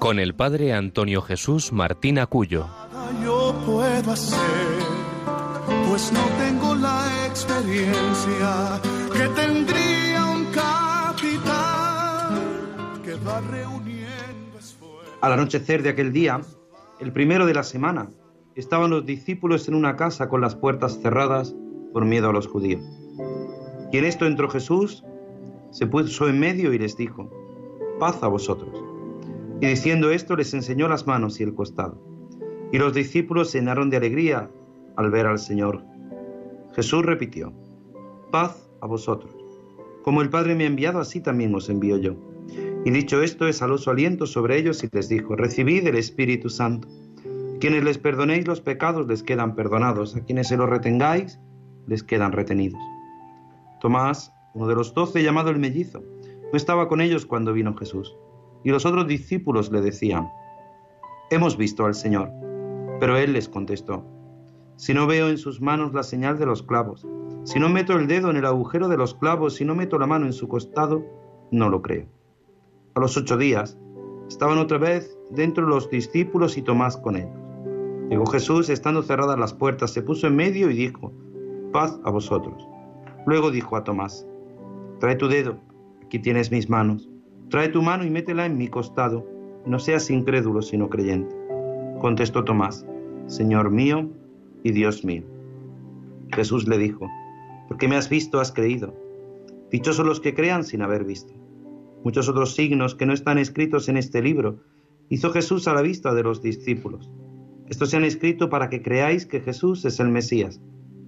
con el padre Antonio Jesús Martín Acuyo. Yo puedo hacer, pues no tengo la experiencia que tendría un capitán que va reuniendo esfuerzos. Al anochecer de aquel día, el primero de la semana, estaban los discípulos en una casa con las puertas cerradas por miedo a los judíos. Y en esto entró Jesús, se puso en medio y les dijo, paz a vosotros. Y diciendo esto les enseñó las manos y el costado. Y los discípulos se llenaron de alegría al ver al Señor. Jesús repitió, paz a vosotros. Como el Padre me ha enviado, así también os envío yo. Y dicho esto, exhaló su aliento sobre ellos y les dijo, recibid el Espíritu Santo. Quienes les perdonéis los pecados les quedan perdonados, a quienes se los retengáis les quedan retenidos. Tomás, uno de los doce llamado el mellizo, no estaba con ellos cuando vino Jesús. Y los otros discípulos le decían, Hemos visto al Señor. Pero él les contestó, Si no veo en sus manos la señal de los clavos, si no meto el dedo en el agujero de los clavos, si no meto la mano en su costado, no lo creo. A los ocho días, estaban otra vez dentro los discípulos y Tomás con ellos. Llegó Jesús, estando cerradas las puertas, se puso en medio y dijo, paz a vosotros. Luego dijo a Tomás, trae tu dedo Aquí tienes mis manos. Trae tu mano y métela en mi costado. No seas incrédulo, sino creyente. Contestó Tomás, Señor mío y Dios mío. Jesús le dijo, porque me has visto, has creído. Dichosos los que crean sin haber visto. Muchos otros signos que no están escritos en este libro hizo Jesús a la vista de los discípulos. Estos se han escrito para que creáis que Jesús es el Mesías,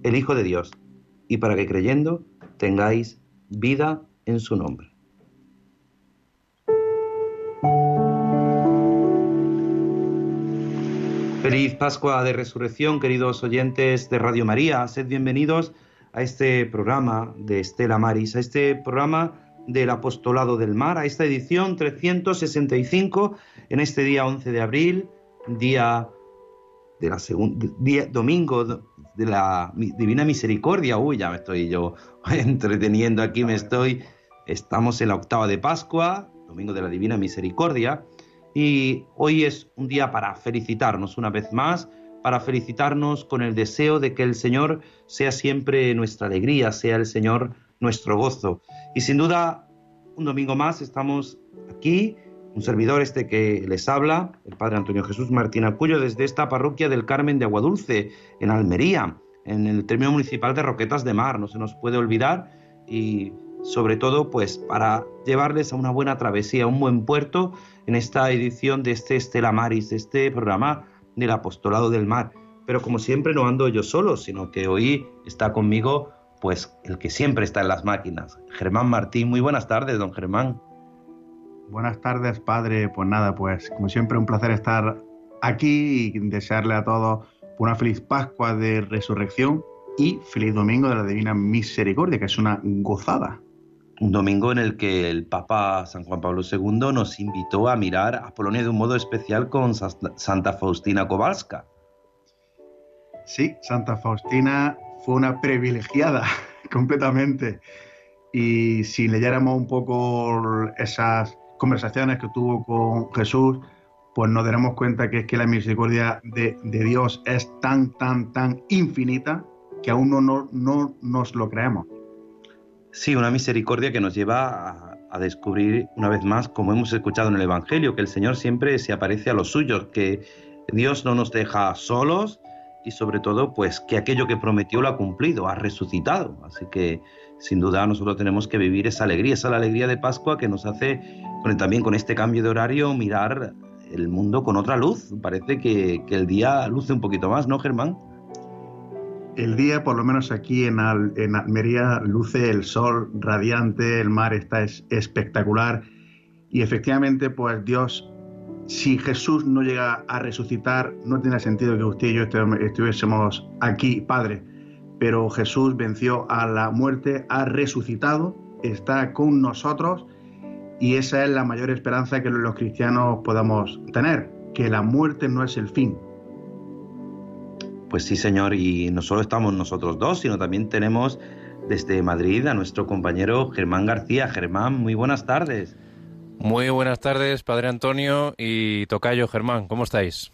el Hijo de Dios, y para que creyendo tengáis vida en su nombre. Feliz Pascua de Resurrección, queridos oyentes de Radio María. Sed bienvenidos a este programa de Estela Maris, a este programa del Apostolado del Mar, a esta edición 365 en este día 11 de abril, día de la segunda, día, domingo de la Divina Misericordia. Uy, ya me estoy yo entreteniendo aquí, me estoy. Estamos en la octava de Pascua, domingo de la Divina Misericordia. Y hoy es un día para felicitarnos una vez más, para felicitarnos con el deseo de que el Señor sea siempre nuestra alegría, sea el Señor nuestro gozo. Y sin duda, un domingo más estamos aquí, un servidor este que les habla, el Padre Antonio Jesús Martín Acuyo, desde esta parroquia del Carmen de Aguadulce, en Almería, en el término municipal de Roquetas de Mar, no se nos puede olvidar, y sobre todo pues para llevarles a una buena travesía, a un buen puerto en esta edición de este Estela Maris, de este programa del Apostolado del Mar. Pero como siempre no ando yo solo, sino que hoy está conmigo pues el que siempre está en las máquinas, Germán Martín. Muy buenas tardes, don Germán. Buenas tardes, padre. Pues nada, pues como siempre un placer estar aquí y desearle a todos una feliz Pascua de Resurrección y feliz Domingo de la Divina Misericordia, que es una gozada un domingo en el que el Papa San Juan Pablo II nos invitó a mirar a Polonia de un modo especial con Santa Faustina Kowalska. Sí, Santa Faustina fue una privilegiada completamente. Y si leyéramos un poco esas conversaciones que tuvo con Jesús, pues nos daremos cuenta que es que la misericordia de, Dios es tan, tan, tan infinita que aún no, no nos lo creemos. Sí, una misericordia que nos lleva a, descubrir una vez más, como hemos escuchado en el Evangelio, que el Señor siempre se aparece a los suyos, que Dios no nos deja solos y sobre todo, pues que aquello que prometió lo ha cumplido, ha resucitado. Así que sin duda nosotros tenemos que vivir esa alegría, esa alegría de Pascua que nos hace también con este cambio de horario mirar el mundo con otra luz. Parece que, que el día luce un poquito más, ¿no, Germán? El día, por lo menos aquí en, Almería, luce el sol radiante, el mar está espectacular y efectivamente, pues Dios si Jesús no llega a resucitar, no tiene sentido que usted y yo estuviésemos aquí, Padre. Pero Jesús venció a la muerte, ha resucitado, está con nosotros y esa es la mayor esperanza que los cristianos podamos tener, que la muerte no es el fin. Pues sí, Señor, y no solo estamos nosotros dos, sino también tenemos desde Madrid a nuestro compañero Germán García. Germán, muy buenas tardes. Muy buenas tardes, Padre Antonio y Tocayo Germán, ¿cómo estáis?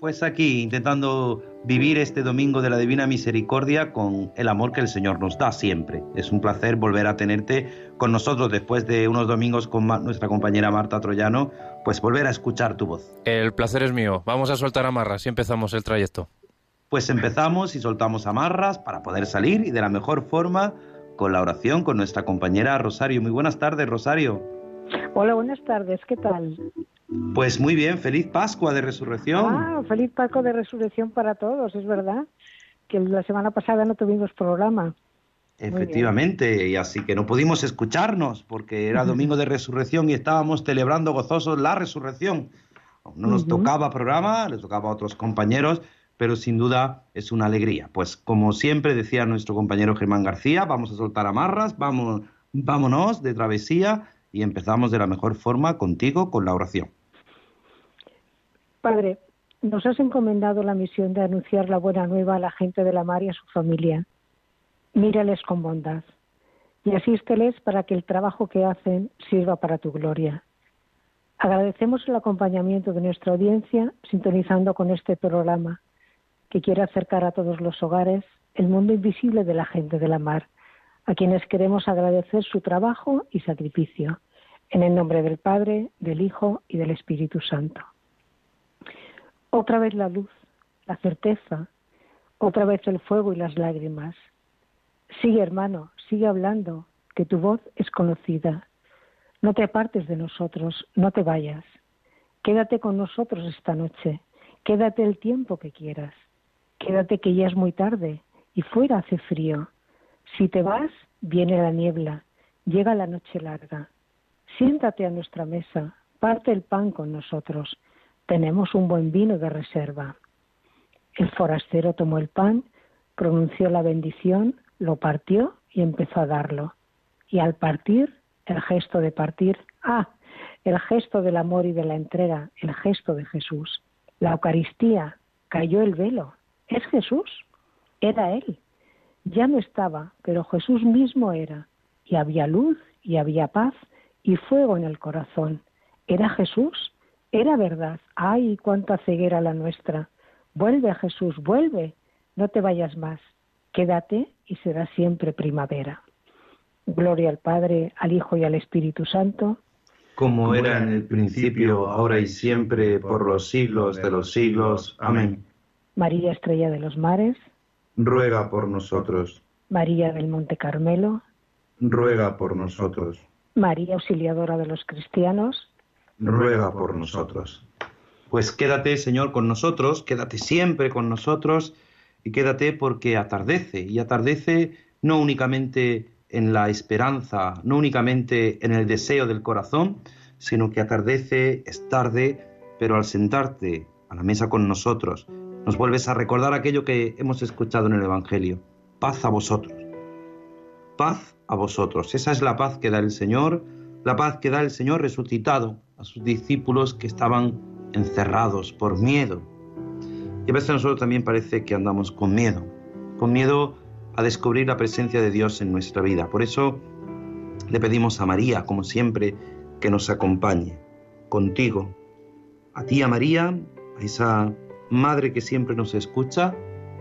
Pues aquí, intentando vivir este domingo de la Divina Misericordia con el amor que el Señor nos da siempre. Es un placer volver a tenerte con nosotros después de unos domingos con nuestra compañera Marta Troyano, pues volver a escuchar tu voz. El placer es mío. Vamos a soltar amarras y empezamos el trayecto. Pues empezamos y soltamos amarras para poder salir y de la mejor forma con la oración con nuestra compañera Rosario. Muy buenas tardes, Rosario. Hola, buenas tardes, ¿qué tal? Pues muy bien, feliz Pascua de Resurrección. Ah, feliz Pascua de Resurrección para todos, es verdad, que la semana pasada no tuvimos programa. Efectivamente, y así que no pudimos escucharnos porque era domingo de resurrección y estábamos celebrando gozosos la resurrección. No nos tocaba programa, les tocaba a otros compañeros, pero sin duda es una alegría. Pues como siempre decía nuestro compañero Germán García, vamos a soltar amarras, vamos, vámonos de travesía y empezamos de la mejor forma contigo con la oración. Padre, nos has encomendado la misión de anunciar la buena nueva a la gente de la mar y a su familia. Mírales con bondad y asísteles para que el trabajo que hacen sirva para tu gloria. Agradecemos el acompañamiento de nuestra audiencia sintonizando con este programa que quiere acercar a todos los hogares el mundo invisible de la gente de la mar, a quienes queremos agradecer su trabajo y sacrificio. En el nombre del Padre, del Hijo y del Espíritu Santo. Otra vez la luz, la certeza, otra vez el fuego y las lágrimas. Sigue, hermano, sigue hablando, que tu voz es conocida. No te apartes de nosotros, no te vayas. Quédate con nosotros esta noche, quédate el tiempo que quieras. Quédate que ya es muy tarde y fuera hace frío. Si te vas, viene la niebla, llega la noche larga. Siéntate a nuestra mesa, parte el pan con nosotros. Tenemos un buen vino de reserva. El forastero tomó el pan, pronunció la bendición, lo partió y empezó a darlo. Y al partir, el gesto de partir, ah, el gesto del amor y de la entrega, el gesto de Jesús. La Eucaristía, cayó el velo. ¿Es Jesús? Era Él. Ya no estaba, pero Jesús mismo era. Y había luz y había paz y fuego en el corazón. Era Jesús, era verdad. ¡Ay, cuánta ceguera la nuestra! Vuelve a Jesús, vuelve, no te vayas más. Quédate y será siempre primavera. Gloria al Padre, al Hijo y al Espíritu Santo. Como era en el principio, ahora y siempre, por los siglos de los siglos. Amén. María Estrella de los Mares. Ruega por nosotros. María del Monte Carmelo. Ruega por nosotros. María Auxiliadora de los Cristianos, ruega por nosotros. Pues quédate, Señor, con nosotros, quédate siempre con nosotros y quédate porque atardece, y atardece no únicamente en la esperanza, no únicamente en el deseo del corazón, sino que atardece, es tarde, pero al sentarte a la mesa con nosotros, nos vuelves a recordar aquello que hemos escuchado en el Evangelio. Paz a vosotros. Paz a vosotros. Esa es la paz que da el Señor, la paz que da el Señor resucitado a sus discípulos que estaban encerrados por miedo. Y a veces nosotros también parece que andamos con miedo, con miedo a descubrir la presencia de Dios en nuestra vida. Por eso le pedimos a María, como siempre, que nos acompañe contigo, a ti, a María, a esa madre que siempre nos escucha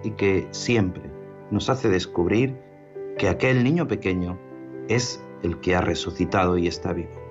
y que siempre nos hace descubrir que aquel niño pequeño es el que ha resucitado y está vivo.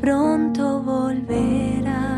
Pronto volverás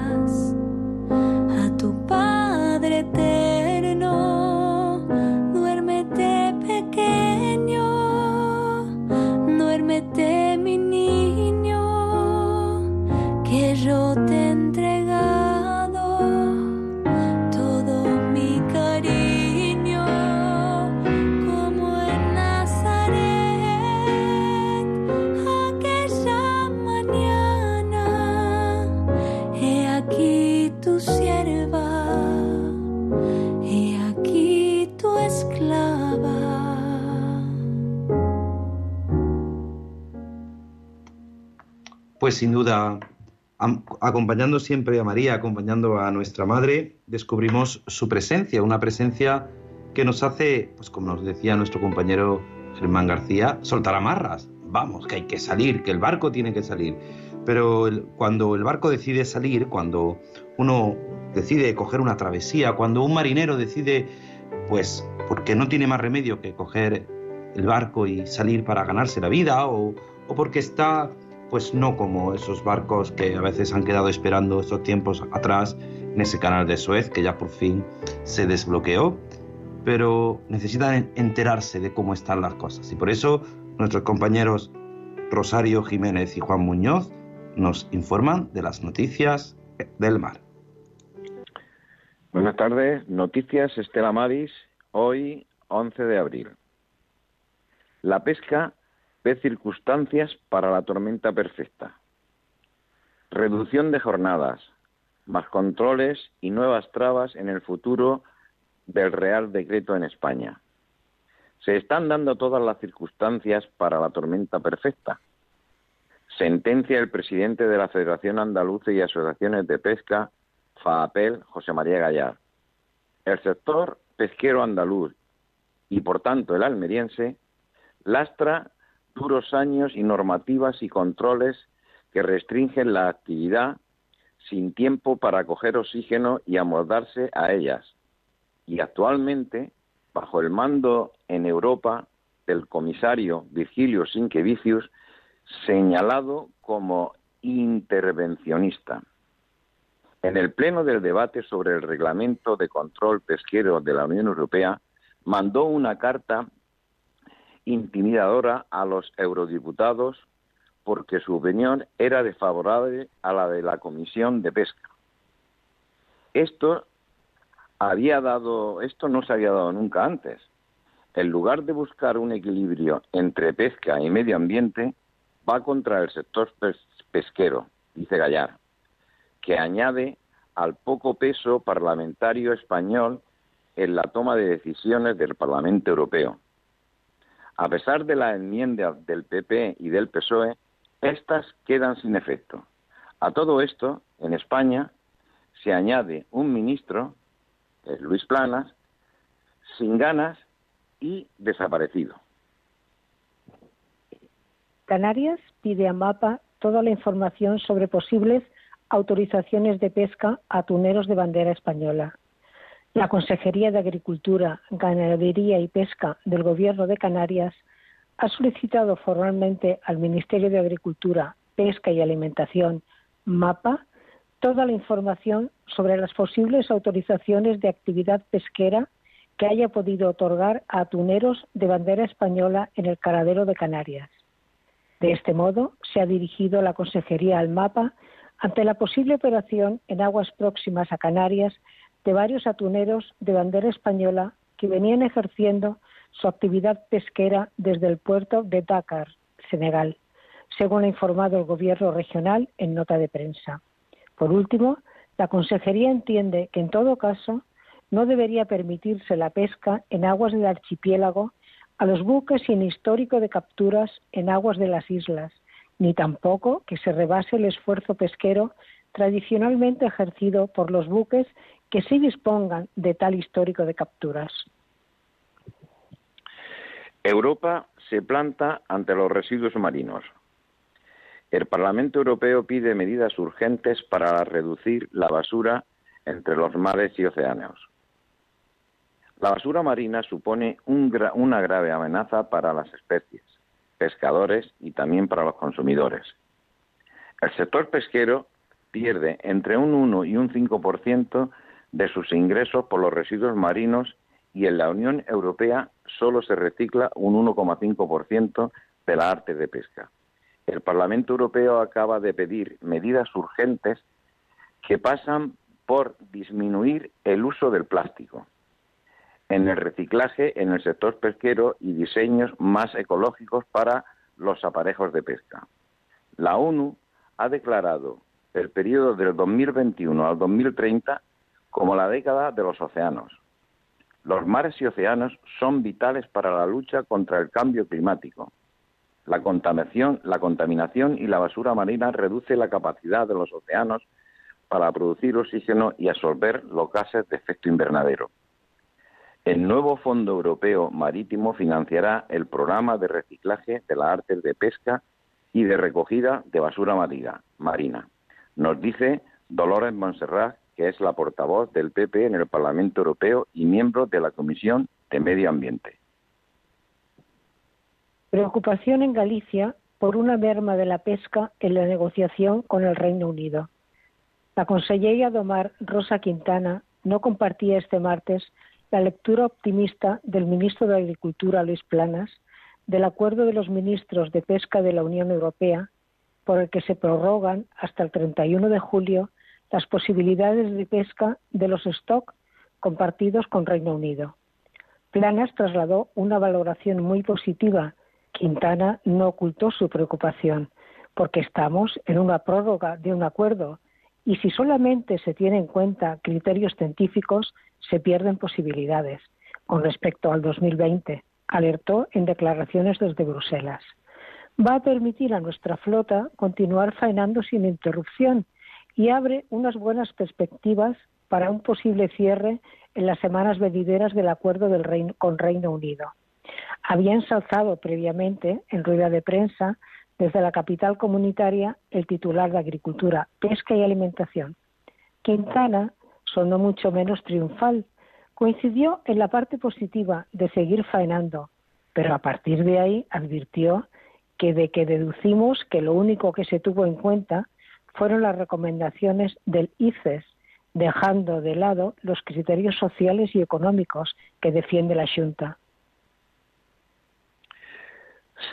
Pues sin duda, acompañando siempre a María, acompañando a nuestra madre, descubrimos su presencia, una presencia que nos hace, pues como nos decía nuestro compañero Germán García, soltar amarras. Vamos, que hay que salir, que el barco tiene que salir. Pero cuando el barco decide salir, cuando uno decide coger una travesía, cuando un marinero decide, pues, porque no tiene más remedio que coger el barco y salir para ganarse la vida, o porque está pues no como esos barcos que a veces han quedado esperando estos tiempos atrás en ese canal de Suez que ya por fin se desbloqueó, pero necesitan enterarse de cómo están las cosas. Y por eso nuestros compañeros Rosario Jiménez y Juan Muñoz nos informan de las noticias del mar. Buenas tardes, noticias Estela Maris, hoy 11 de abril. La pesca ve circunstancias para la tormenta perfecta. Reducción de jornadas, más controles y nuevas trabas en el futuro del Real Decreto en España. Se están dando todas las circunstancias para la tormenta perfecta. Sentencia el presidente de la Federación Andaluza y Asociaciones de Pesca, FAAPEL, José María Gallar. El sector pesquero andaluz y, por tanto, el almeriense, lastra duros años y normativas y controles que restringen la actividad sin tiempo para coger oxígeno y amoldarse a ellas. Y actualmente, bajo el mando en Europa del comisario Virgilio Sinquevicius, señalado como intervencionista. En el pleno del debate sobre el reglamento de control pesquero de la Unión Europea, mandó una carta intimidadora a los eurodiputados porque su opinión era desfavorable a la de la Comisión de Pesca. Esto había dado, esto no se había dado nunca antes. En lugar de buscar un equilibrio entre pesca y medio ambiente, va contra el sector pesquero, dice Gallar, que añade al poco peso parlamentario español en la toma de decisiones del Parlamento Europeo. A pesar de las enmiendas del PP y del PSOE, estas quedan sin efecto. A todo esto, en España se añade un ministro, Luis Planas, sin ganas y desaparecido. Canarias pide a MAPA toda la información sobre posibles autorizaciones de pesca a atuneros de bandera española. La Consejería de Agricultura, Ganadería y Pesca del Gobierno de Canarias ha solicitado formalmente al Ministerio de Agricultura, Pesca y Alimentación, MAPA, toda la información sobre las posibles autorizaciones de actividad pesquera que haya podido otorgar a atuneros de bandera española en el caradero de Canarias. De este modo, se ha dirigido la Consejería al MAPA ante la posible operación en aguas próximas a Canarias de varios atuneros de bandera española que venían ejerciendo su actividad pesquera desde el puerto de Dakar, Senegal, según ha informado el Gobierno regional en nota de prensa. Por último, la Consejería entiende que en todo caso no debería permitirse la pesca en aguas del archipiélago a los buques sin histórico de capturas en aguas de las islas, ni tampoco que se rebase el esfuerzo pesquero tradicionalmente ejercido por los buques que sí dispongan de tal histórico de capturas. Europa se planta ante los residuos marinos. El Parlamento Europeo pide medidas urgentes para reducir la basura entre los mares y océanos. La basura marina supone una grave amenaza para las especies, pescadores y también para los consumidores. El sector pesquero pierde entre un 1 y un 5% de sus ingresos por los residuos marinos y en la Unión Europea solo se recicla un 1,5% de la arte de pesca. El Parlamento Europeo acaba de pedir medidas urgentes que pasan por disminuir el uso del plástico en el reciclaje en el sector pesquero y diseños más ecológicos para los aparejos de pesca. La ONU ha declarado el periodo del 2021 al 2030 como la década de los océanos. Los mares y océanos son vitales para la lucha contra el cambio climático. La contaminación, la contaminación y la basura marina reduce la capacidad de los océanos para producir oxígeno y absorber los gases de efecto invernadero. El nuevo Fondo Europeo Marítimo financiará el programa de reciclaje de las artes de pesca y de recogida de basura marina. Nos dice Dolores Montserrat, que es la portavoz del PP en el Parlamento Europeo y miembro de la Comisión de Medio Ambiente. Preocupación en Galicia por una merma de la pesca en la negociación con el Reino Unido. La consellera Domar Rosa Quintana no compartía este martes la lectura optimista del ministro de Agricultura Luis Planas del acuerdo de los ministros de pesca de la Unión Europea por el que se prorrogan hasta el 31 de julio las posibilidades de pesca de los stock compartidos con Reino Unido. Planas trasladó una valoración muy positiva. Quintana no ocultó su preocupación, porque estamos en una prórroga de un acuerdo y si solamente se tienen en cuenta criterios científicos, se pierden posibilidades con respecto al 2020, alertó en declaraciones desde Bruselas. Va a permitir a nuestra flota continuar faenando sin interrupción y abre unas buenas perspectivas para un posible cierre en las semanas venideras del acuerdo del Reino, con Reino Unido. Había ensalzado previamente, en rueda de prensa, desde la capital comunitaria, el titular de Agricultura, Pesca y Alimentación. Quintana sonó mucho menos triunfal. Coincidió en la parte positiva de seguir faenando, pero a partir de ahí advirtió que de que deducimos que lo único que se tuvo en cuenta fueron las recomendaciones del ICES, dejando de lado los criterios sociales y económicos que defiende la Junta.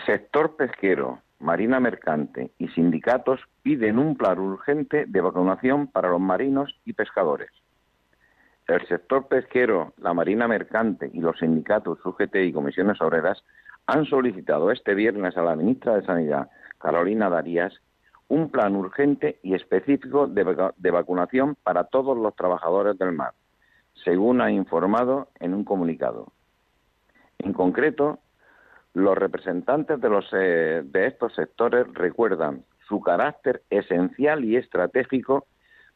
Sector pesquero, marina mercante y sindicatos piden un plan urgente de vacunación para los marinos y pescadores. El sector pesquero, la marina mercante y los sindicatos UGT y comisiones obreras han solicitado este viernes a la ministra de Sanidad, Carolina Darías, un plan urgente y específico de, vacunación para todos los trabajadores del mar, según ha informado en un comunicado. En concreto, Los representantes de, los, eh, de estos sectores recuerdan su carácter esencial y estratégico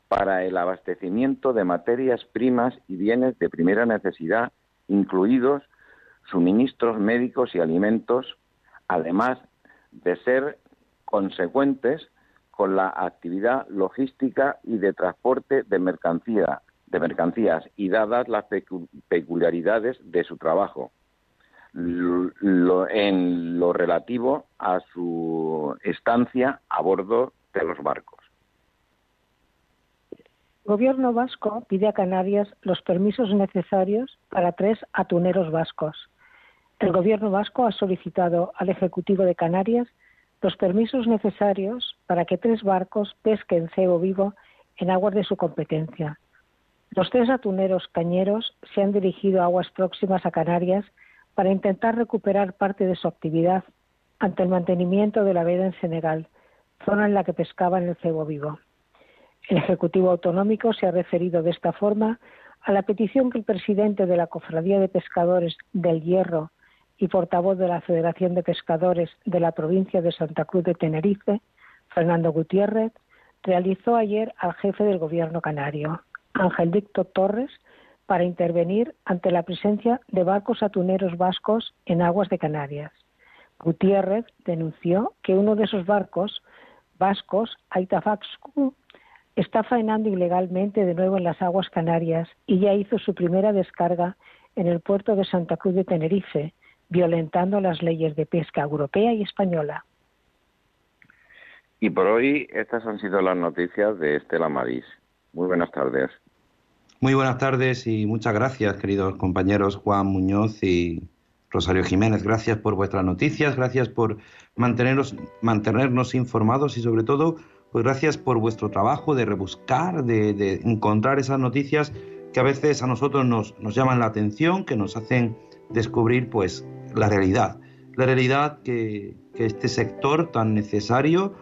para el abastecimiento de materias primas y bienes de primera necesidad, incluidos suministros médicos y alimentos, además de ser consecuentes con la actividad logística y de transporte de mercancía, de mercancías y dadas las peculiaridades de su trabajo en lo relativo a su estancia a bordo de los barcos. Gobierno vasco pide a Canarias los permisos necesarios para tres atuneros vascos. El gobierno vasco ha solicitado al Ejecutivo de Canarias los permisos necesarios para que tres barcos pesquen cebo vivo en aguas de su competencia. Los tres atuneros cañeros se han dirigido a aguas próximas a Canarias para intentar recuperar parte de su actividad ante el mantenimiento de la veda en Senegal, zona en la que pescaban el cebo vivo. El Ejecutivo Autonómico se ha referido de esta forma a la petición que el presidente de la Cofradía de Pescadores del Hierro y portavoz de la Federación de Pescadores de la provincia de Santa Cruz de Tenerife, Fernando Gutiérrez, realizó ayer al jefe del Gobierno canario, Ángel Dicto Torres, para intervenir ante la presencia de barcos atuneros vascos en aguas de Canarias. Gutiérrez denunció que uno de esos barcos vascos, Aitafaxcu, está faenando ilegalmente de nuevo en las aguas canarias y ya hizo su primera descarga en el puerto de Santa Cruz de Tenerife, violentando las leyes de pesca europea y española. Y por hoy estas han sido las noticias de Estela Maris. Muy buenas tardes. Muy buenas tardes y muchas gracias, queridos compañeros Juan Muñoz y Rosario Jiménez. Gracias por vuestras noticias, gracias por mantenernos, mantenernos informados y sobre todo, pues gracias por vuestro trabajo de rebuscar, de, encontrar esas noticias que a veces a nosotros nos, nos llaman la atención, que nos hacen descubrir pues la realidad. La realidad que, este sector tan necesario,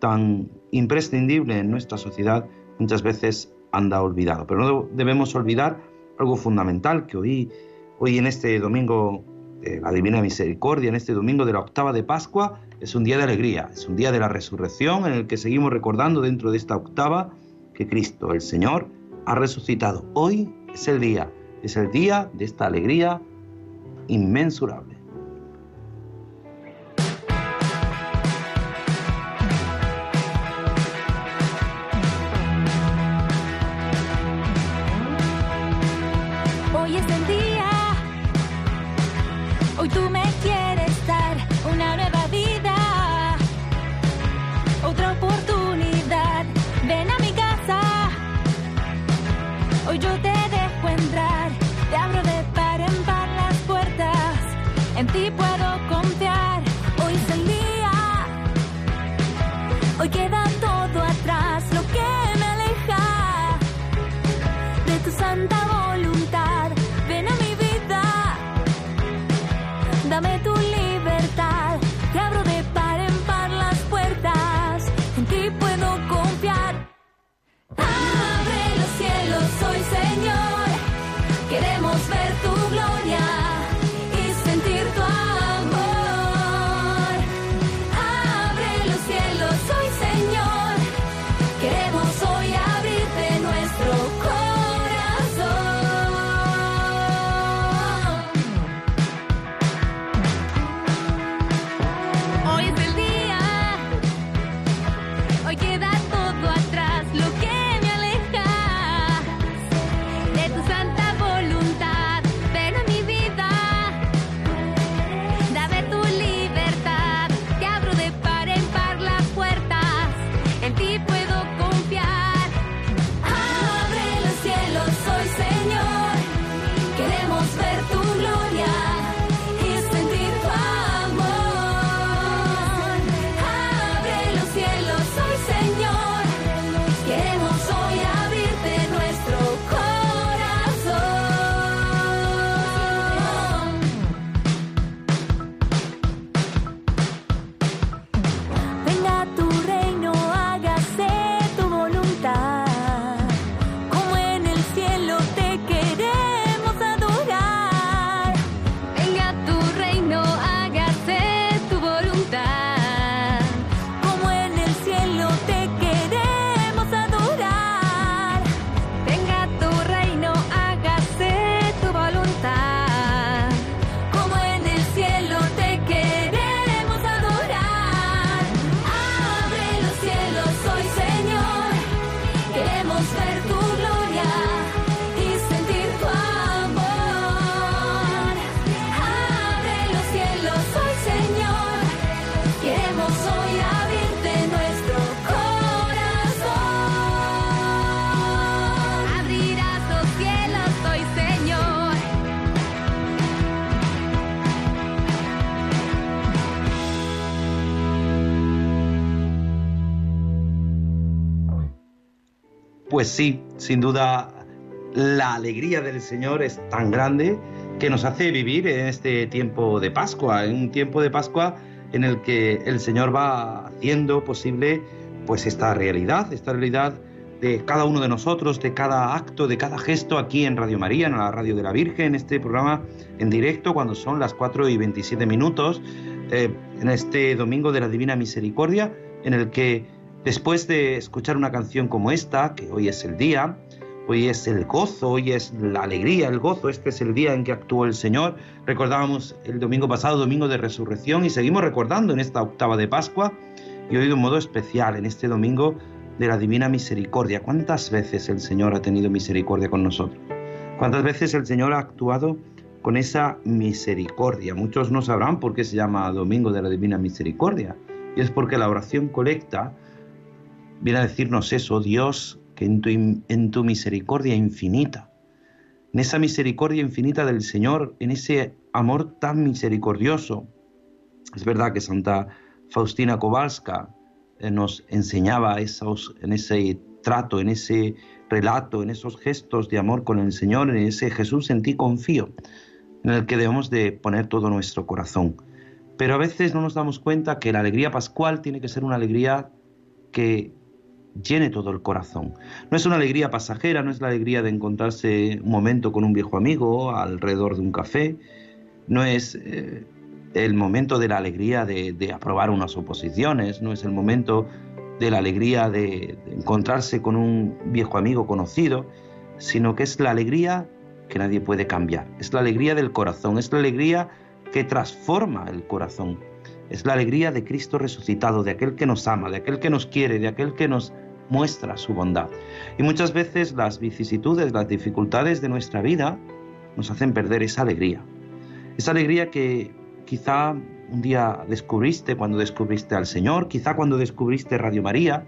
tan imprescindible en nuestra sociedad, muchas veces anda olvidado. Pero no debemos olvidar algo fundamental que hoy, hoy en este domingo de la Divina Misericordia, en este domingo de la octava de Pascua, es un día de alegría, es un día de la resurrección en el que seguimos recordando dentro de esta octava que Cristo, el Señor, ha resucitado. Hoy es el día, es el día de esta alegría inmensurable. Pues sí, sin duda la alegría del Señor es tan grande que nos hace vivir en este tiempo de Pascua, en un tiempo de Pascua en el que el Señor va haciendo posible pues esta realidad, esta realidad de cada uno de nosotros, de cada acto, de cada gesto aquí en Radio María, en la Radio de la Virgen, en este programa en directo cuando son las 4 y 27 minutos, eh, en este Domingo de la Divina Misericordia, en el que después de escuchar una canción como esta, que hoy es el día, hoy es el gozo, hoy es la alegría, el gozo, este es el día en que actuó el Señor, recordábamos el domingo pasado, Domingo de Resurrección, y seguimos recordando en esta octava de Pascua, y hoy de un modo especial, en este domingo de la Divina Misericordia. ¿Cuántas veces el Señor ha tenido misericordia con nosotros? ¿Cuántas veces el Señor ha actuado con esa misericordia? Muchos no sabrán por qué se llama Domingo de la Divina Misericordia. Y es porque la oración colecta viene a decirnos eso, Dios, que en tu, en tu misericordia infinita, en esa misericordia infinita del Señor, en ese amor tan misericordioso. Es verdad que Santa Faustina Kowalska eh, nos enseñaba en ese trato, en ese relato, en esos gestos de amor con el Señor, en ese Jesús en ti confío, en el que debemos de poner todo nuestro corazón. Pero a veces no nos damos cuenta que la alegría pascual tiene que ser una alegría que llene todo el corazón. No es una alegría pasajera, no es la alegría de encontrarse un momento con un viejo amigo alrededor de un café, no es eh, el momento de la alegría de, aprobar unas oposiciones, no es el momento de la alegría de, de encontrarse con un viejo amigo conocido, sino que es la alegría que nadie puede cambiar, es la alegría del corazón, es la alegría que transforma el corazón, es la alegría de Cristo resucitado, de aquel que nos ama, de aquel que nos quiere, de aquel que nos muestra su bondad. Y muchas veces las vicisitudes, las dificultades de nuestra vida nos hacen perder esa alegría. Esa alegría que quizá un día descubriste cuando descubriste al Señor, quizá cuando descubriste Radio María,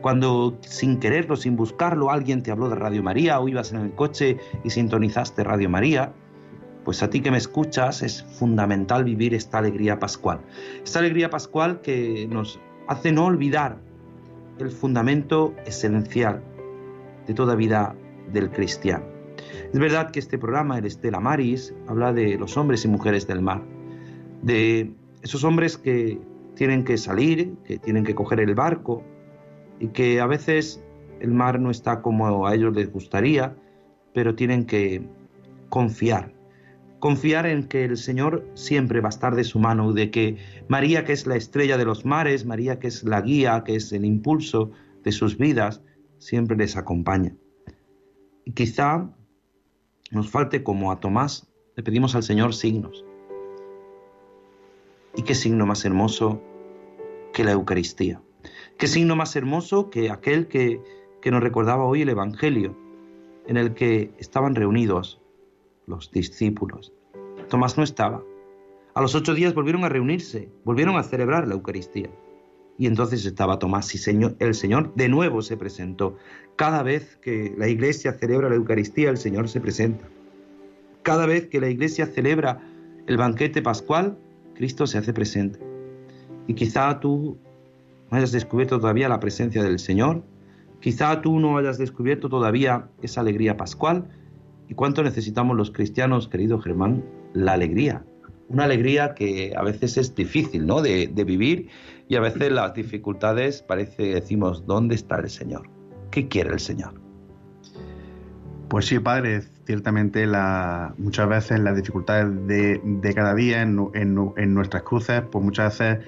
cuando sin quererlo, sin buscarlo, alguien te habló de Radio María o ibas en el coche y sintonizaste Radio María, pues a ti que me escuchas es fundamental vivir esta alegría pascual. Esta alegría pascual que nos hace no olvidar el fundamento esencial de toda vida del cristiano. Es verdad que este programa, el Estela Maris, habla de los hombres y mujeres del mar, de esos hombres que tienen que salir, que tienen que coger el barco y que a veces el mar no está como a ellos les gustaría, pero tienen que confiar, confiar en que el Señor siempre va a estar de su mano, de que María, que es la estrella de los mares, María, que es la guía, que es el impulso de sus vidas, siempre les acompaña. Y quizá nos falte como a Tomás, le pedimos al Señor signos. ¿Y qué signo más hermoso que la Eucaristía? ¿Qué signo más hermoso que aquel que, que nos recordaba hoy el Evangelio, en el que estaban reunidos los discípulos. Tomás no estaba. A los ocho días volvieron a reunirse, volvieron a celebrar la Eucaristía. Y entonces estaba Tomás y el Señor de nuevo se presentó. Cada vez que la iglesia celebra la Eucaristía, el Señor se presenta. Cada vez que la iglesia celebra el banquete pascual, Cristo se hace presente. Y quizá tú no hayas descubierto todavía la presencia del Señor, quizá tú no hayas descubierto todavía esa alegría pascual, ¿Y cuánto necesitamos los cristianos, querido Germán? La alegría. Una alegría que a veces es difícil ¿no? de, vivir y a veces las dificultades parece decimos, ¿dónde está el Señor? ¿Qué quiere el Señor? Pues sí, padre, ciertamente muchas veces las dificultades de, cada día en, nuestras cruces, pues muchas veces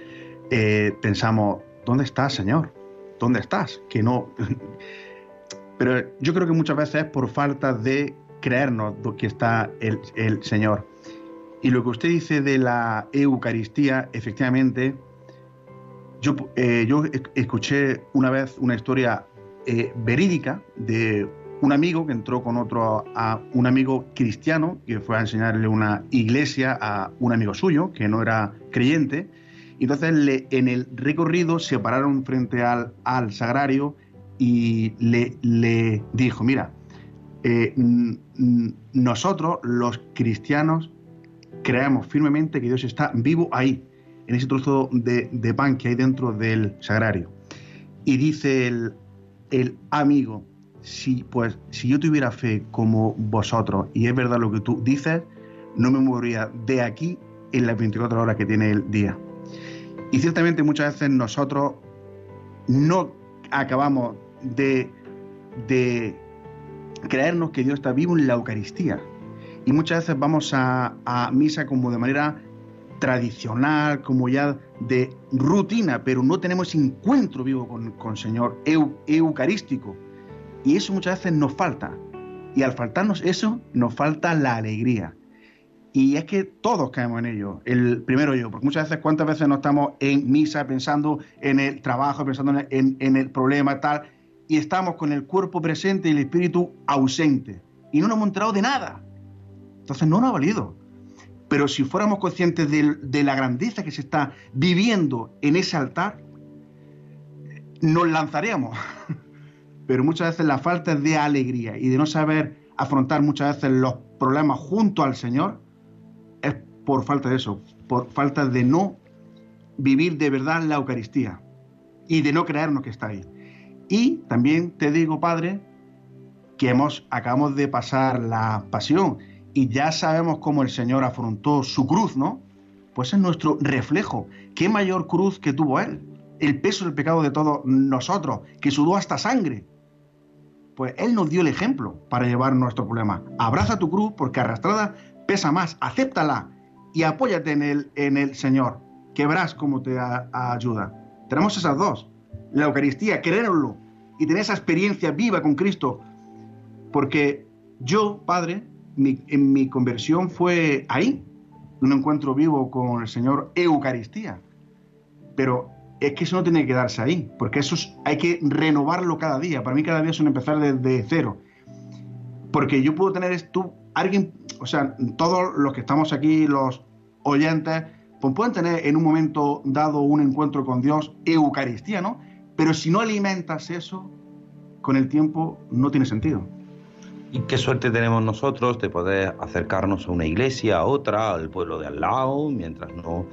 eh, pensamos, ¿dónde estás, Señor? ¿Dónde estás? Que no. Pero yo creo que muchas veces es por falta de creernos que está el, Señor. Y lo que usted dice de la Eucaristía, efectivamente, yo, eh, yo escuché una vez una historia eh, verídica de un amigo que entró con otro, a un amigo cristiano que fue a enseñarle una iglesia a un amigo suyo que no era creyente. Y entonces en el recorrido se pararon frente al, al sagrario y le, le dijo, mira, eh, nosotros, los cristianos, creemos firmemente que Dios está vivo ahí, en ese trozo de, pan que hay dentro del sagrario. Y dice el, amigo, si, pues, si yo tuviera fe como vosotros, y es verdad lo que tú dices, no me movería de aquí en las 24 horas que tiene el día. Y ciertamente muchas veces nosotros no acabamos de creernos que Dios está vivo en la Eucaristía. Y muchas veces vamos a, misa como de manera tradicional, como ya de rutina, pero no tenemos encuentro vivo con, con Señor eucarístico. Y eso muchas veces nos falta. Y al faltarnos eso, nos falta la alegría. Y es que todos caemos en ello. El primero yo, porque muchas veces, ¿cuántas veces no estamos en misa pensando en el trabajo, pensando en, en el problema, tal? Y estamos con el cuerpo presente y el espíritu ausente. Y no nos hemos enterado de nada. Entonces no nos ha valido. Pero si fuéramos conscientes de, la grandeza que se está viviendo en ese altar, nos lanzaríamos. Pero muchas veces la falta de alegría y de no saber afrontar muchas veces los problemas junto al Señor es por falta de eso, por falta de no vivir de verdad la Eucaristía y de no creernos que está ahí. Y también te digo, Padre, que hemos, acabamos de pasar la pasión y ya sabemos cómo el Señor afrontó su cruz, ¿no? Pues es nuestro reflejo. ¿Qué mayor cruz que tuvo Él? El peso del pecado de todos nosotros, que sudó hasta sangre. Pues Él nos dio el ejemplo para llevar nuestro problema. Abraza tu cruz porque arrastrada pesa más, acéptala y apóyate en el, en el Señor, que verás cómo te ayuda. Tenemos esas dos. La Eucaristía, creerlo y tener esa experiencia viva con Cristo. Porque yo, Padre, en mi conversión fue ahí, un encuentro vivo con el Señor Eucaristía. Pero es que eso no tiene que quedarse ahí, porque eso hay que renovarlo cada día. Para mí cada día es un empezar desde cero. Porque yo puedo tener esto, alguien, o sea, todos los que estamos aquí, los oyentes, pues pueden tener en un momento dado un encuentro con Dios Eucaristía, ¿no? Pero si no alimentas eso, con el tiempo no tiene sentido. Y qué suerte tenemos nosotros de poder acercarnos a una iglesia, a otra, al pueblo de al lado, mientras no,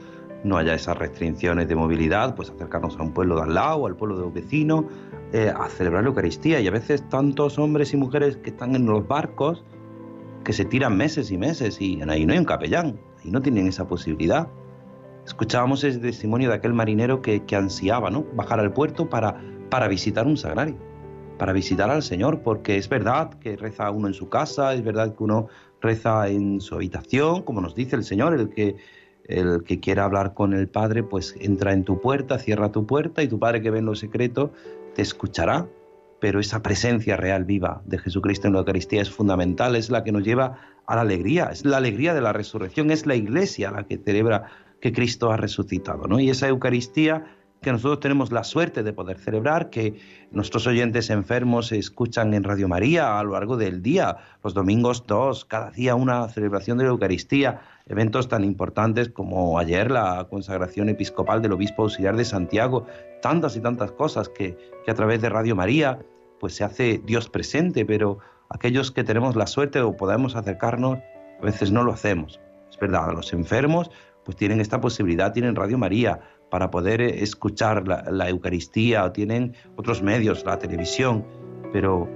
no haya esas restricciones de movilidad, pues acercarnos a un pueblo de al lado, al pueblo de un vecino, eh, a celebrar la Eucaristía. Y a veces tantos hombres y mujeres que están en los barcos que se tiran meses y meses y ahí no hay un capellán, ahí no tienen esa posibilidad. Escuchábamos ese testimonio de aquel marinero que, que ansiaba ¿no? bajar al puerto para, para visitar un sagrario para visitar al Señor, porque es verdad que reza uno en su casa, es verdad que uno reza en su habitación, como nos dice el Señor, el que el que quiera hablar con el Padre, pues entra en tu puerta, cierra tu puerta y tu Padre que ve en lo secreto te escuchará. Pero esa presencia real viva de Jesucristo en la Eucaristía es fundamental, es la que nos lleva a la alegría, es la alegría de la resurrección, es la iglesia la que celebra que Cristo ha resucitado, ¿no? Y esa Eucaristía que nosotros tenemos la suerte de poder celebrar, que nuestros oyentes enfermos escuchan en Radio María a lo largo del día, los domingos dos, cada día una celebración de la Eucaristía, eventos tan importantes como ayer la consagración episcopal del obispo auxiliar de Santiago, tantas y tantas cosas que, que a través de Radio María pues se hace Dios presente, pero aquellos que tenemos la suerte o podemos acercarnos, a veces no lo hacemos. Es verdad, los enfermos pues tienen esta posibilidad, tienen Radio María, para poder eh, escuchar la, Eucaristía, o tienen otros medios, la televisión, pero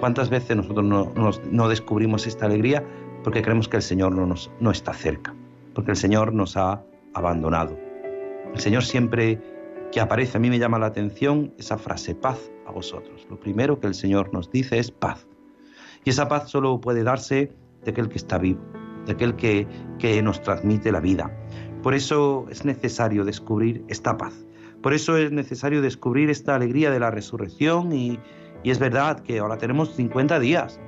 ¿cuántas veces nosotros no, descubrimos esta alegría? Porque creemos que el Señor no, no está cerca, porque el Señor nos ha abandonado. El Señor siempre que aparece, a mí me llama la atención esa frase, paz a vosotros. Lo primero que el Señor nos dice es paz. Y esa paz solo puede darse de aquel que está vivo, de aquel que, que nos transmite la vida. Por eso es necesario descubrir esta paz. Por eso es necesario descubrir esta alegría de la resurrección y, es verdad que ahora tenemos 50 días.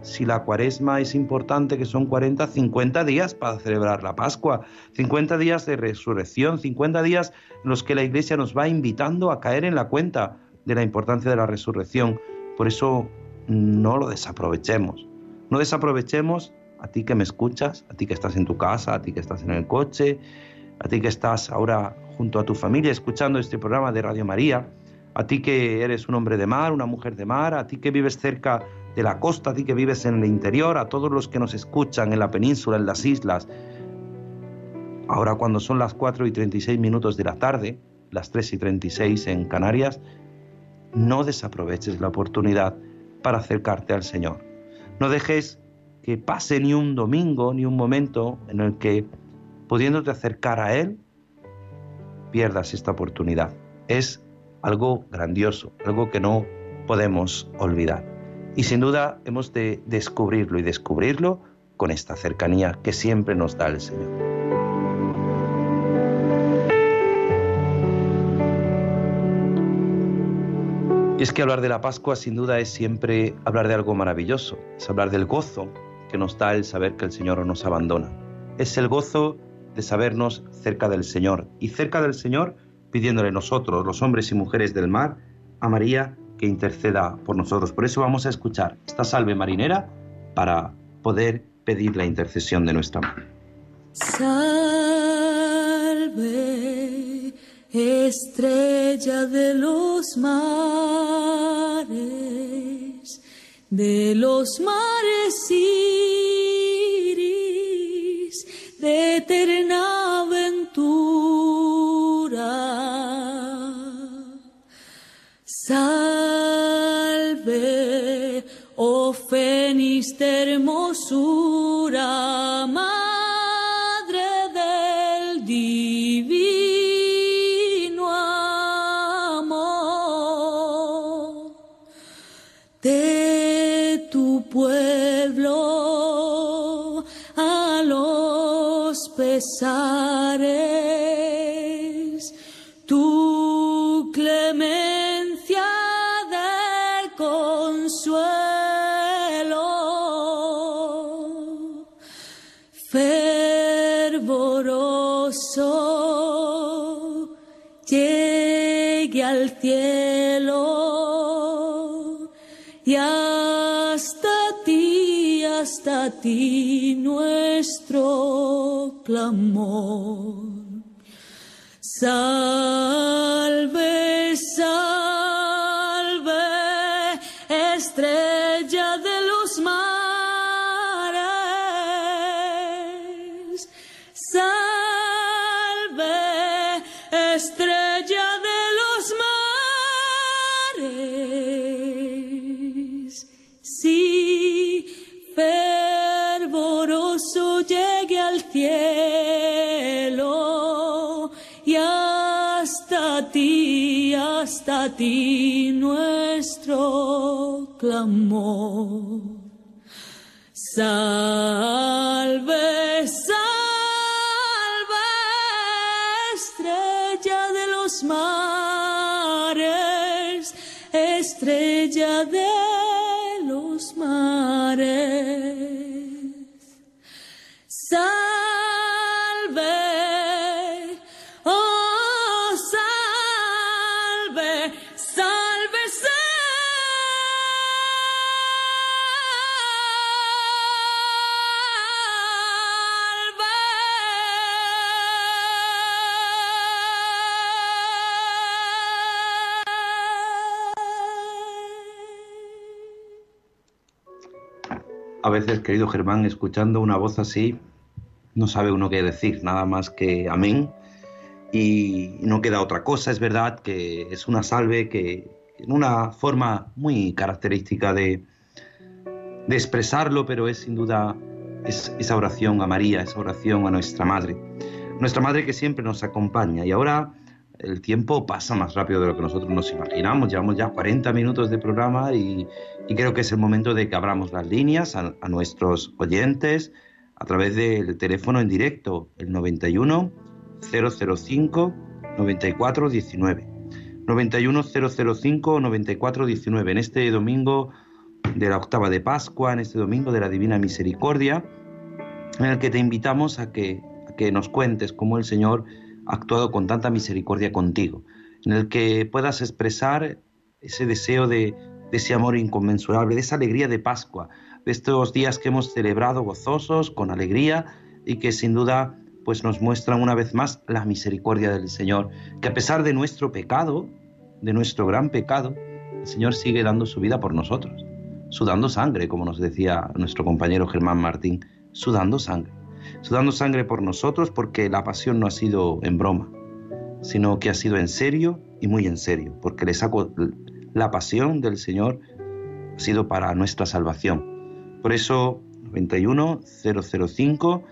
Si la cuaresma es importante, que son 40, 50 días para celebrar la Pascua, 50 días de resurrección, 50 días en los que la Iglesia nos va invitando a caer en la cuenta de la importancia de la resurrección. Por eso no lo desaprovechemos. No desaprovechemos a ti que me escuchas, a ti que estás en tu casa, a ti que estás en el coche, a ti que estás ahora junto a tu familia escuchando este programa de Radio María, a ti que eres un hombre de mar, una mujer de mar, a ti que vives cerca de la costa, a ti que vives en el interior, a todos los que nos escuchan en la península, en las islas. Ahora cuando son las 4 y 36 minutos de la tarde, las 3 y 36 en Canarias, no desaproveches la oportunidad para acercarte al Señor. No dejes que pase ni un domingo, ni un momento en el que, pudiéndote acercar a Él, pierdas esta oportunidad. Es algo grandioso, algo que no podemos olvidar. Y sin duda hemos de descubrirlo y descubrirlo con esta cercanía que siempre nos da el Señor. Y es que hablar de la Pascua sin duda es siempre hablar de algo maravilloso, es hablar del gozo que nos da el saber que el Señor no nos abandona. Es el gozo de sabernos cerca del Señor y cerca del Señor pidiéndole nosotros, los hombres y mujeres del mar, a María que interceda por nosotros. Por eso vamos a escuchar esta salve marinera para poder pedir la intercesión de nuestra madre. Salve, estrella de los mares, de los mares iris, de eterna aventura. Salve, oh fénix de hermosura, pesares, tu clemencia de consuelo, fervoroso, llegue al cielo hasta ti nuestro clamor. Salve, salve, estrella de los mares. Salve, estrella de los mares. Ti nuestro clamor. Salve, querido Germán, escuchando una voz así, no sabe uno qué decir, nada más que amén. Y no queda otra cosa, es verdad que es una salve que en una forma muy característica de, de expresarlo, pero es sin duda es, esa oración a María, esa oración a nuestra Madre. Nuestra Madre que siempre nos acompaña. Y ahora el tiempo pasa más rápido de lo que nosotros nos imaginamos. Llevamos ya 40 minutos de programa y, creo que es el momento de que abramos las líneas a, nuestros oyentes a través del teléfono en directo, el 91 005 94 19. 91 005 94 19. En este domingo de la octava de Pascua, en este domingo de la Divina Misericordia, en el que te invitamos a que, a que nos cuentes cómo el Señor actuado con tanta misericordia contigo, en el que puedas expresar ese deseo de, ese amor inconmensurable, de esa alegría de Pascua, de estos días que hemos celebrado gozosos, con alegría y que sin duda pues nos muestran una vez más la misericordia del Señor, que a pesar de nuestro pecado, de nuestro gran pecado, el Señor sigue dando su vida por nosotros, sudando sangre, como nos decía nuestro compañero Germán Martín, sudando sangre, sudando sangre por nosotros porque la pasión no ha sido en broma, sino que ha sido en serio y muy en serio, porque le saco la pasión del Señor ha sido para nuestra salvación. Por eso, 91 005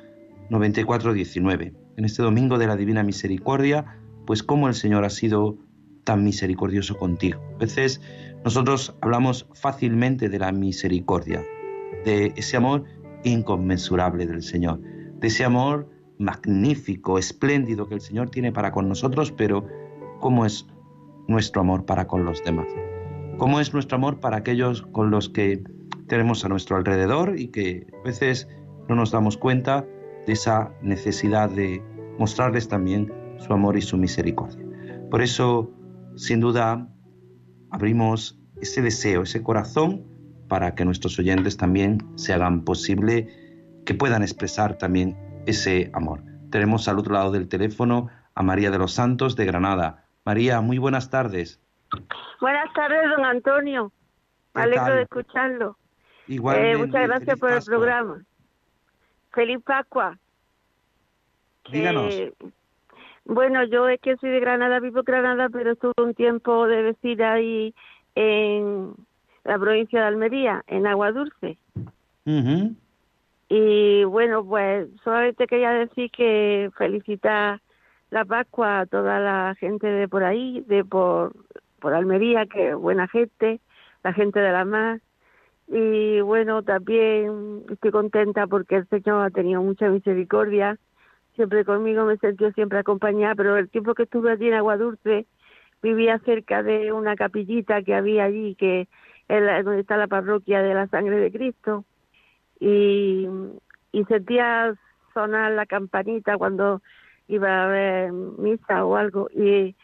9419. En este domingo de la Divina Misericordia, pues cómo el Señor ha sido tan misericordioso contigo. A veces nosotros hablamos fácilmente de la misericordia, de ese amor inconmensurable del Señor, de ese amor magnífico, espléndido que el Señor tiene para con nosotros, pero ¿cómo es nuestro amor para con los demás? ¿Cómo es nuestro amor para aquellos con los que tenemos a nuestro alrededor y que a veces no nos damos cuenta de esa necesidad de mostrarles también su amor y su misericordia? Por eso, sin duda, abrimos ese deseo, ese corazón, para que nuestros oyentes también se hagan posible que puedan expresar también ese amor. Tenemos al otro lado del teléfono a María de los Santos de Granada. María, muy buenas tardes. Buenas tardes, don Antonio. Me ¿Qué alegro tal? de escucharlo. Igualmente, Eh, muchas gracias por el programa. Feliz Pascua. Díganos. Bueno, yo es que soy de Granada, vivo en Granada, pero estuve un tiempo de vecina ahí en la provincia de Almería, en Agua Dulce. Ujú. Y bueno, pues solamente quería decir que felicitar la Pascua a toda la gente de por ahí, de por, por Almería, que buena gente, la gente de la mar. Y bueno, también estoy contenta porque el Señor ha tenido mucha misericordia. Siempre conmigo me sentí siempre acompañada, pero el tiempo que estuve allí en Agua Dulce vivía cerca de una capillita que había allí, que es donde está la parroquia de la sangre de Cristo y, y sentía sonar la campanita cuando iba a ver misa o algo y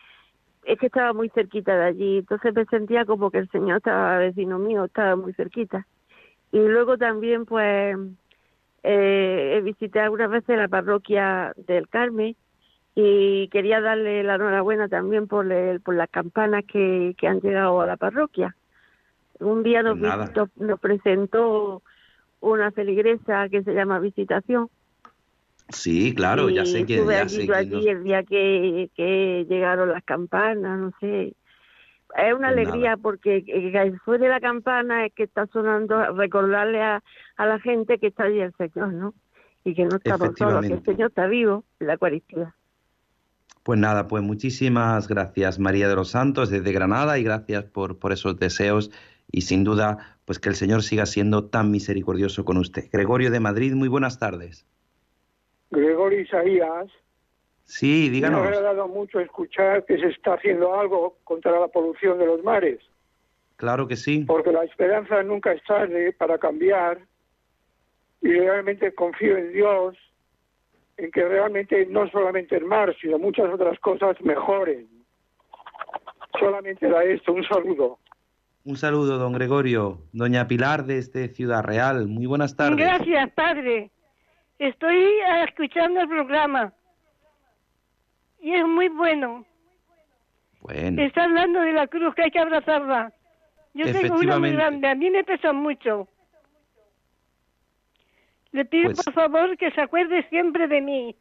es que estaba muy cerquita de allí, entonces me sentía como que el Señor estaba vecino mío, estaba muy cerquita. Y luego también pues eh, visité algunas veces la parroquia del Carmen y quería darle la enhorabuena también por, el- por las campanas que, que han llegado a la parroquia. Un día nos, visitó- nos presentó una feligresa que se llama Visitación. Sí, claro, ya sé que estuve ya allí, sé yo que allí el día que, que llegaron las campanas, no sé. Es una Pues alegría nada. porque que después de la campana es que está sonando, recordarle a, a la gente que está allí el Señor, ¿no? Y que no estamos solos, que el. Señor está vivo en la Eucaristía. Pues nada, pues muchísimas gracias María de los Santos desde Granada y gracias por, por esos deseos y sin duda pues que el Señor siga siendo tan misericordioso con usted. Gregorio de Madrid, muy buenas tardes. Gregorio Isaías, Sí, me ha díganos. agradado mucho escuchar que se está haciendo algo contra la polución de los mares, Claro que sí. porque la esperanza nunca es tarde para cambiar y realmente confío en Dios en que realmente no solamente el mar, sino muchas otras cosas mejoren. Solamente era esto, un saludo. Un saludo, don Gregorio. Doña Pilar desde Ciudad Real, muy buenas tardes. Gracias, padre. Estoy escuchando el programa. Y es muy bueno. Bueno, Está hablando de la cruz, que hay que abrazarla. Yo tengo una muy grande, a mí me pesa mucho. Le pido, Pues- por favor, que se acuerde siempre de mí.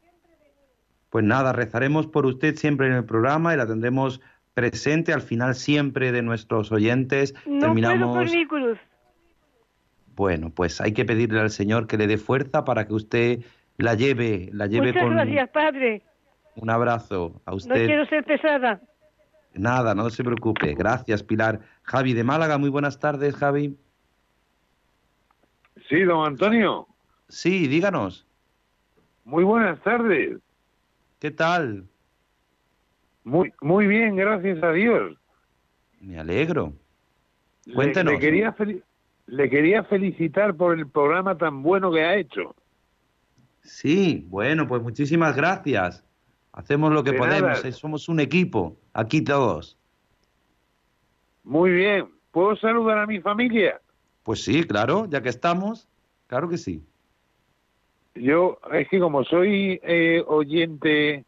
pues nada, rezaremos por usted siempre en el programa y la tendremos presente al final siempre de nuestros oyentes. No puedo Terminamos. con mi cruz. Bueno, pues hay que pedirle al Señor que le dé fuerza para que usted la lleve, la lleve Muchas con gracias, padre. un abrazo a No usted. quiero ser pesada. Nada, no se preocupe. Gracias, Pilar. Javi de Málaga, muy buenas tardes, Javi. Sí, don Antonio. Sí, díganos. Muy buenas tardes. ¿Qué tal? Muy, muy bien, gracias a Dios. Me alegro. Le- Cuéntenos. Le, quería fel- le quería felicitar por el programa tan bueno que ha hecho. Sí, bueno, pues muchísimas gracias. Hacemos lo que De podemos, eh, somos un equipo, aquí todos. Muy bien. ¿Puedo saludar a mi familia? Pues sí, claro, ya que estamos, claro que sí. Yo, es que como soy eh, oyente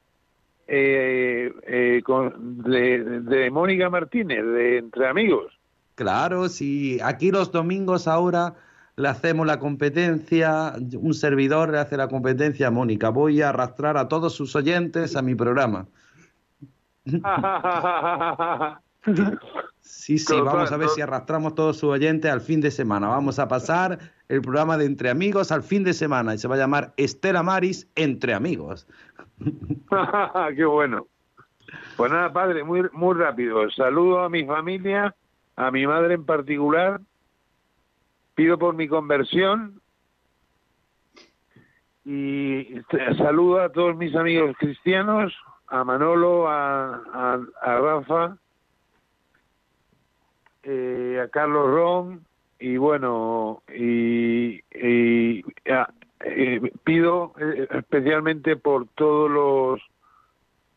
eh, eh, con- de, de Mónica Martínez, de Entre Amigos, Claro, sí, aquí los domingos ahora le hacemos la competencia, un servidor le hace la competencia a Mónica. Voy a arrastrar a todos sus oyentes a mi programa. Sí, sí, vamos a ver si arrastramos todos sus oyentes al fin de semana. Vamos a pasar el programa de Entre Amigos al fin de semana y se va a llamar Estela Maris Entre Amigos. Qué bueno. Pues nada, padre, muy, muy rápido. Saludo a mi familia, a mi madre en particular. Pido por mi conversión y saludo a todos mis amigos cristianos, a Manolo, a, a, a Rafa, eh, a Carlos Ron y bueno, y, y ah, eh, pido eh, especialmente por todos los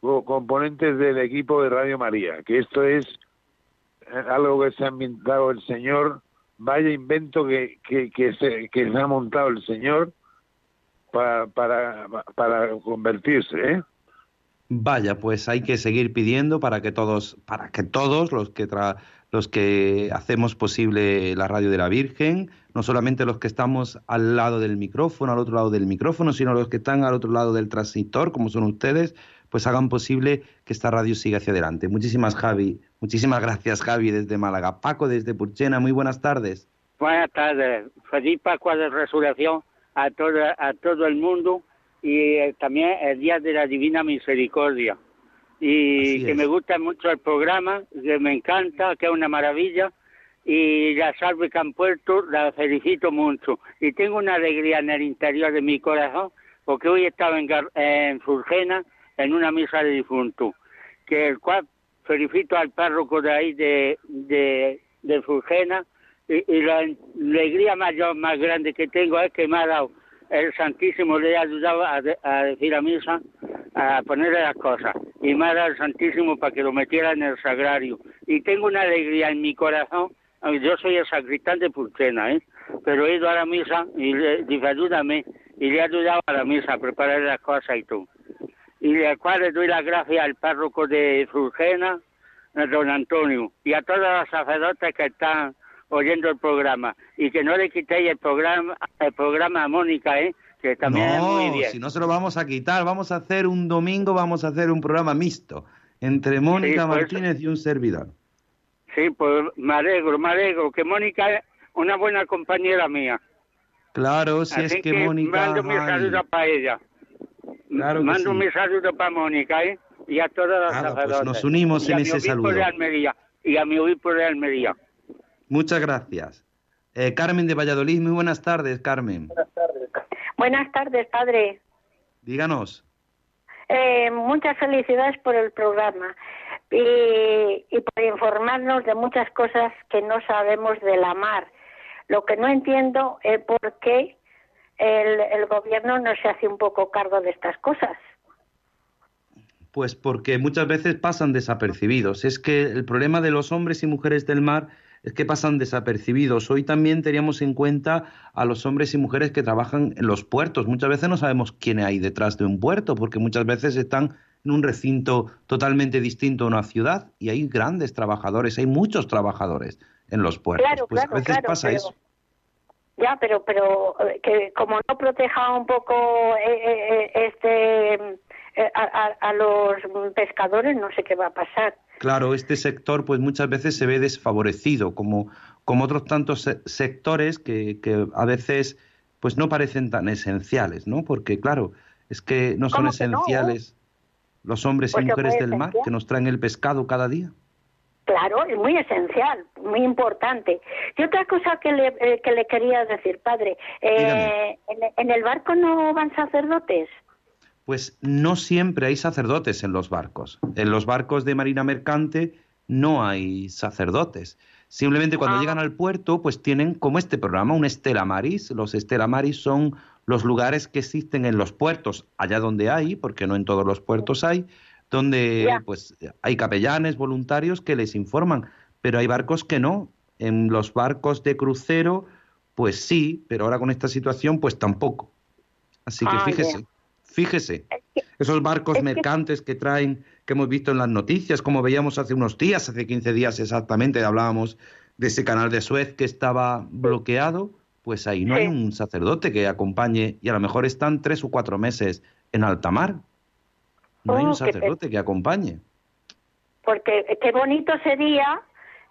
co- componentes del equipo de Radio María, que esto es eh, algo que se ha inventado el Señor, vaya invento que, que, que, se, que se ha montado el Señor para, para, para convertirse, ¿eh? Vaya, pues hay que seguir pidiendo para que todos, para que todos los que tra- los que hacemos posible la radio de la Virgen, no solamente los que estamos al lado del micrófono, al otro lado del micrófono, sino los que están al otro lado del transistor, como son ustedes, pues hagan posible que esta radio siga hacia adelante. Muchísimas Javi, muchísimas gracias Javi desde Málaga. Paco desde Purchena, muy buenas tardes. Buenas tardes. Feliz Pascua de Resurrección a todo, a todo el mundo y eh, también el Día de la Divina Misericordia. Y que me gusta mucho el programa, que me encanta, que es una maravilla. Y la salve que han puesto, la felicito mucho. Y tengo una alegría en el interior de mi corazón, porque hoy estaba en, en Fulgena en una misa de difunto, que el cual felicito al párroco de ahí de, de, de Fulgena, y, y la alegría mayor, más grande que tengo es que me ha dado el Santísimo, le ha ayudado a, de- a decir a misa, a ponerle las cosas, y dado el Santísimo para que lo metiera en el sagrario. Y tengo una alegría en mi corazón, yo soy el sacristán de Pulchena, ¿eh? pero he ido a la misa y le dije, ayúdame, y le he ayudado a la misa a preparar las cosas y todo. Y de cual le doy las gracias al párroco de Fulgena, don Antonio, y a todas las sacerdotes que están oyendo el programa. Y que no le quitéis el programa, el programa a Mónica, ¿eh? que también es muy No, bien. si no se lo vamos a quitar, vamos a hacer un domingo, vamos a hacer un programa mixto entre Mónica pues- Martínez y un servidor. Sí, pues me alegro, me alegro, que Mónica es una buena compañera mía. Claro, si Así es que, Mónica... mando mi saludo para ella. Claro que mando sí. mi saludo para Mónica, ¿eh? Y a todas las Nada, pues nos unimos Y en a mi ese obispo saludo. de Almería. Y a mi obispo de Almería. Muchas gracias. Eh, Carmen de Valladolid, muy buenas tardes, Carmen. Buenas tardes, padre. Díganos. Eh, muchas felicidades por el programa y, y por informarnos de muchas cosas que no sabemos de la mar. Lo que no entiendo es por qué el, el gobierno no se hace un poco cargo de estas cosas. Pues porque muchas veces pasan desapercibidos. Es que el problema de los hombres y mujeres del mar es que pasan desapercibidos. Hoy también teníamos en cuenta a los hombres y mujeres que trabajan en los puertos. Muchas veces no sabemos quién hay detrás de un puerto, porque muchas veces están en un recinto totalmente distinto a una ciudad y hay grandes trabajadores, hay muchos trabajadores en los puertos. Claro, pues claro, a veces claro, pasa pero- eso. Ya, pero pero eh, que como no proteja un poco eh, eh, eh, este eh, a, a- a los pescadores, no sé qué va a pasar. Claro, este sector pues muchas veces se ve desfavorecido, como, como otros tantos se- sectores que, que a veces pues no parecen tan esenciales, ¿no? Porque claro, es que no son esenciales los hombres Pues y mujeres del mar que nos traen el pescado cada día. Claro, es muy esencial, muy importante. Y otra cosa que le, eh, que le quería decir, padre, eh, en, en el barco no van sacerdotes. Pues no siempre hay sacerdotes en los barcos. En los barcos de marina mercante no hay sacerdotes. Simplemente cuando llegan al puerto, pues tienen como este programa, un Estela Maris. Los Estela Maris son los lugares que existen en los puertos, allá donde hay, porque no en todos los puertos hay, donde pues hay capellanes voluntarios que les informan, pero hay barcos que no. En los barcos de crucero, pues sí, pero ahora con esta situación, pues tampoco. Así que Ah, fíjese. Fíjese, esos barcos mercantes que traen, que hemos visto en las noticias, como veíamos hace unos días, hace 15 días exactamente, hablábamos de ese canal de Suez que estaba bloqueado, pues ahí no hay un sacerdote que acompañe y a lo mejor están tres o cuatro meses en alta mar. No hay Oh, un pe- sacerdote que acompañe. Porque qué bonito sería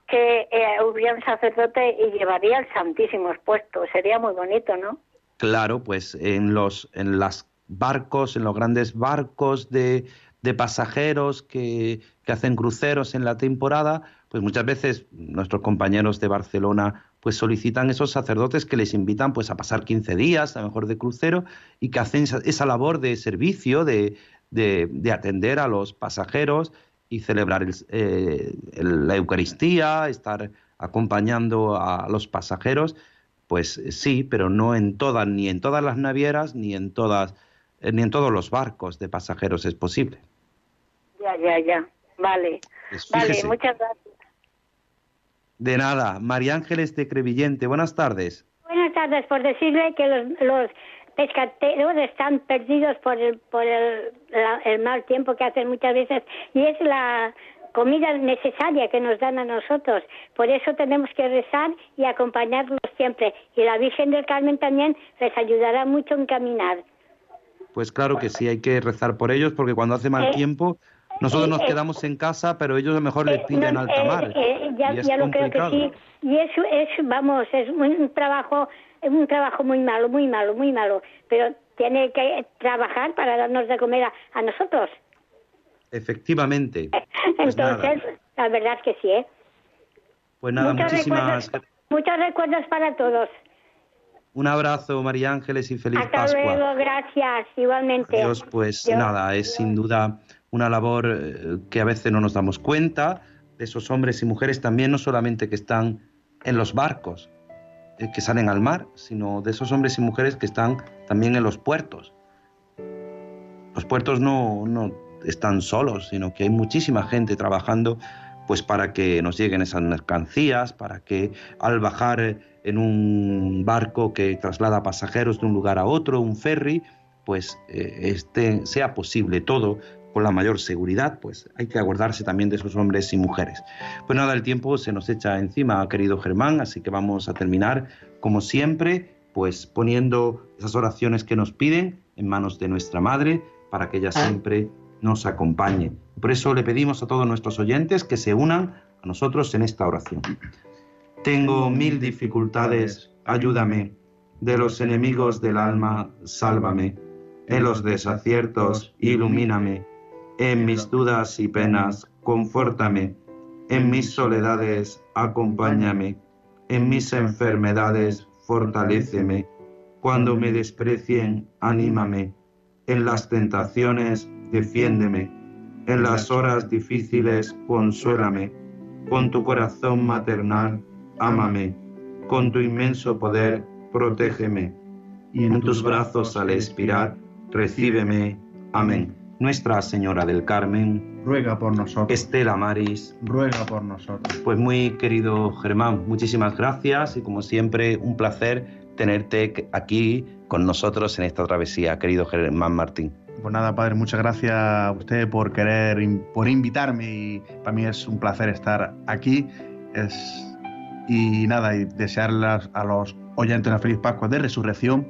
que eh, hubiera un sacerdote y llevaría el Santísimo expuesto. Sería muy bonito, ¿no? Claro, pues en los en las barcos, en los grandes barcos de, de pasajeros que, que hacen cruceros en la temporada, pues muchas veces nuestros compañeros de Barcelona pues solicitan esos sacerdotes que les invitan pues a pasar 15 días, a lo mejor de crucero, y que hacen esa, labor de servicio, de, de, de atender a los pasajeros y celebrar el- eh, la Eucaristía, estar acompañando a los pasajeros, pues eh, sí, pero no en todas, ni en todas las navieras, ni en todas, ni en todos los barcos de pasajeros es posible. Ya, ya, ya. Vale. Pues vale, muchas gracias. De nada, María Ángeles de Crevillente, buenas tardes. Buenas tardes, por decirle que los, los pescateros están perdidos por el, por el, la- el mal tiempo que hacen muchas veces y es la comida necesaria que nos dan a nosotros. Por eso tenemos que rezar y acompañarlos siempre. Y la Virgen del Carmen también les ayudará mucho en caminar. Pues claro que sí, hay que rezar por ellos porque cuando hace mal Eh, tiempo nosotros nos eh, quedamos en casa, pero ellos a lo mejor les Eh, pillan no, alta mar. ya, y es ya lo creo que sí. Y eso es, vamos, es un, trabajo, es un trabajo muy malo, muy malo, muy malo. Pero tiene que trabajar para darnos de comer a, a nosotros. Efectivamente. Pues nada, Entonces, la verdad es que sí, ¿eh? pues nada, muchos muchísimas Muchos recuerdos para todos. Un abrazo, María Ángeles, y feliz Hasta Pascua. luego, gracias, igualmente. Dios, pues Dios. nada, es sin duda una labor eh, que a veces no nos damos cuenta de esos hombres y mujeres también, no solamente que están en los barcos, eh, que salen al mar, sino de esos hombres y mujeres que están también en los puertos. Los puertos no, no están solos, sino que hay muchísima gente trabajando pues para que nos lleguen esas mercancías, para que al bajar en un barco que traslada pasajeros de un lugar a otro, un ferry, pues eh, este, sea posible todo con la mayor seguridad, pues hay que acordarse también de esos hombres y mujeres. Pues nada, el tiempo se nos echa encima, querido Germán, así que vamos a terminar, como siempre, pues poniendo esas oraciones que nos piden en manos de nuestra Madre, para que ella siempre nos acompañe. Por eso le pedimos a todos nuestros oyentes que se unan a nosotros en esta oración. Tengo mil dificultades, ayúdame. De los enemigos del alma, sálvame. En los desaciertos, ilumíname. En mis dudas y penas, confórtame. En mis soledades, acompáñame. En mis enfermedades, fortaléceme. Cuando me desprecien, anímame. En las tentaciones, defiéndeme. En las horas difíciles, consuélame. Con tu corazón maternal, ámame. Con tu inmenso poder, protégeme. Y en tus brazos al expirar, recíbeme. Amén. Nuestra Señora del Carmen, ruega por nosotros. Estela Maris, ruega por nosotros. Pues muy querido Germán, muchísimas gracias y como siempre un placer tenerte aquí con nosotros en esta travesía, querido Germán Martín. Pues nada, padre, muchas gracias a usted por querer, por invitarme y para mí es un placer estar aquí. Es, y nada, y desearles a los oyentes una feliz Pascua de Resurrección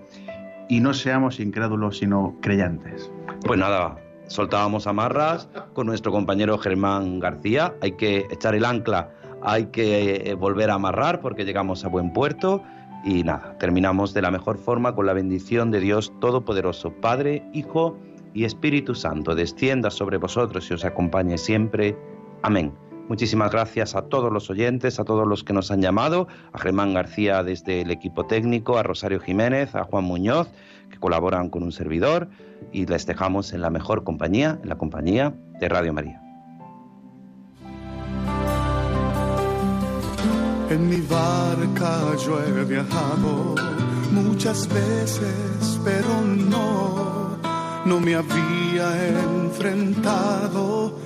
y no seamos incrédulos sino creyentes. Pues nada, soltábamos amarras con nuestro compañero Germán García. Hay que echar el ancla, hay que eh, volver a amarrar porque llegamos a buen puerto. Y nada, terminamos de la mejor forma con la bendición de Dios Todopoderoso, Padre, Hijo y Espíritu Santo. Descienda sobre vosotros y os acompañe siempre. Amén. Muchísimas gracias a todos los oyentes, a todos los que nos han llamado, a Germán García desde el equipo técnico, a Rosario Jiménez, a Juan Muñoz, que colaboran con un servidor, y les dejamos en la mejor compañía, en la compañía de Radio María. En mi barca yo he viajado muchas veces, pero no, no me había enfrentado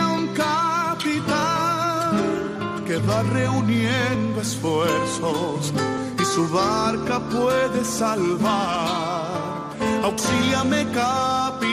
que va reuniendo esfuerzos y su barca puede salvar. Auxíliame, capitán